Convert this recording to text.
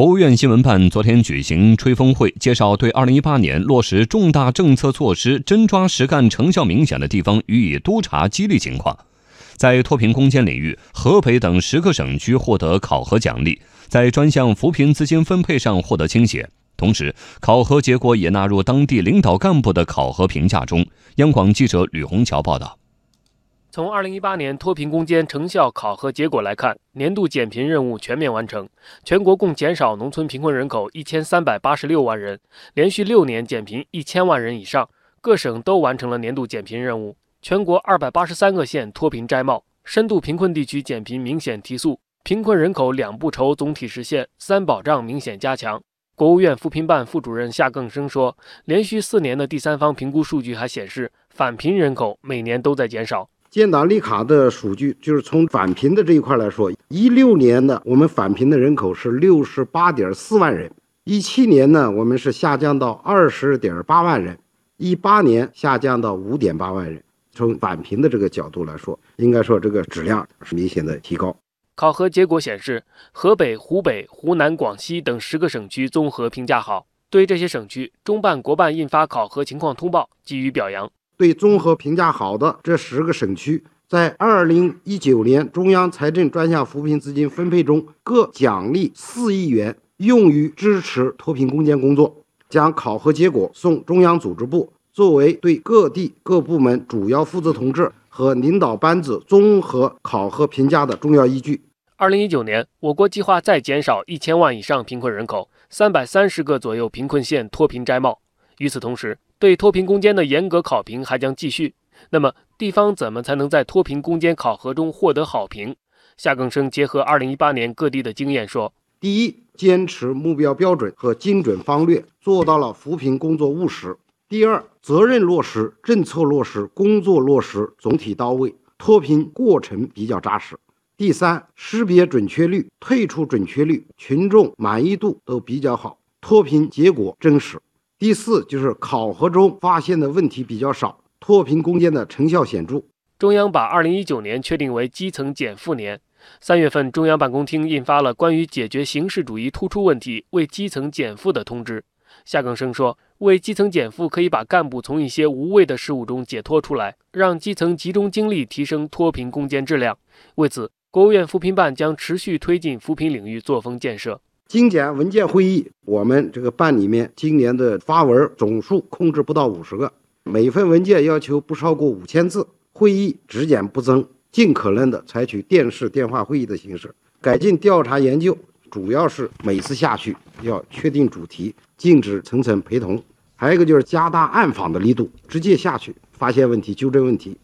国务院新闻办昨天举行吹风会，介绍对二零一八年落实重大政策措施真抓实干、成效明显的地方予以督查激励情况。在脱贫攻坚领域，河北等十个省区获得考核奖励，在专项扶贫资金分配上获得倾斜。同时，考核结果也纳入当地领导干部的考核评价中。央广记者吕红桥报道。从二零一八年脱贫攻坚成效考核结果来看，年度减贫任务全面完成，全国共减少农村贫困人口一千三百八十六万人，连续六年减贫一千万人以上，各省都完成了年度减贫任务。全国二百八十三个县脱贫摘帽，深度贫困地区减贫明显提速，贫困人口两不愁总体实现，三保障明显加强。国务院扶贫办副主任夏更生说，连续四年的第三方评估数据还显示，返贫人口每年都在减少。建档立卡的数据就是从返贫的这一块来说，一六年呢，我们返贫的人口是六十八点四万人；一七年呢，我们是下降到二十点八万人；一八年下降到五点八万人。从返贫的这个角度来说，应该说这个质量是明显的提高。考核结果显示，河北、湖北、湖南、广西等十个省区综合评价好。对这些省区，中办、国办印发考核情况通报，给予表扬。对综合评价好的这十个省区，在二零一九年中央财政专项扶贫资金分配中，各奖励四亿元，用于支持脱贫攻坚工作。将考核结果送中央组织部，作为对各地各部门主要负责同志和领导班子综合考核评价的重要依据。二零一九年，我国计划再减少一千万以上贫困人口，三百三十个左右贫困县脱贫摘帽。与此同时，对脱贫攻坚的严格考评还将继续。那么，地方怎么才能在脱贫攻坚考核中获得好评？夏更生结合2018年各地的经验说：第一，坚持目标标准和精准方略，做到了扶贫工作务实；第二，责任落实、政策落实、工作落实总体到位，脱贫过程比较扎实；第三，识别准确率、退出准确率、群众满意度都比较好，脱贫结果真实。第四就是考核中发现的问题比较少，脱贫攻坚的成效显著。中央把二零一九年确定为基层减负年。三月份，中央办公厅印发了关于解决形式主义突出问题、为基层减负的通知。夏更生说，为基层减负可以把干部从一些无谓的事务中解脱出来，让基层集中精力提升脱贫攻坚质量。为此，国务院扶贫办将持续推进扶贫领域作风建设。精简文件会议，我们这个办里面今年的发文总数控制不到五十个，每份文件要求不超过五千字，会议只减不增，尽可能的采取电视电话会议的形式，改进调查研究，主要是每次下去要确定主题，禁止层层陪同，还有一个就是加大暗访的力度，直接下去发现问题，纠正问题，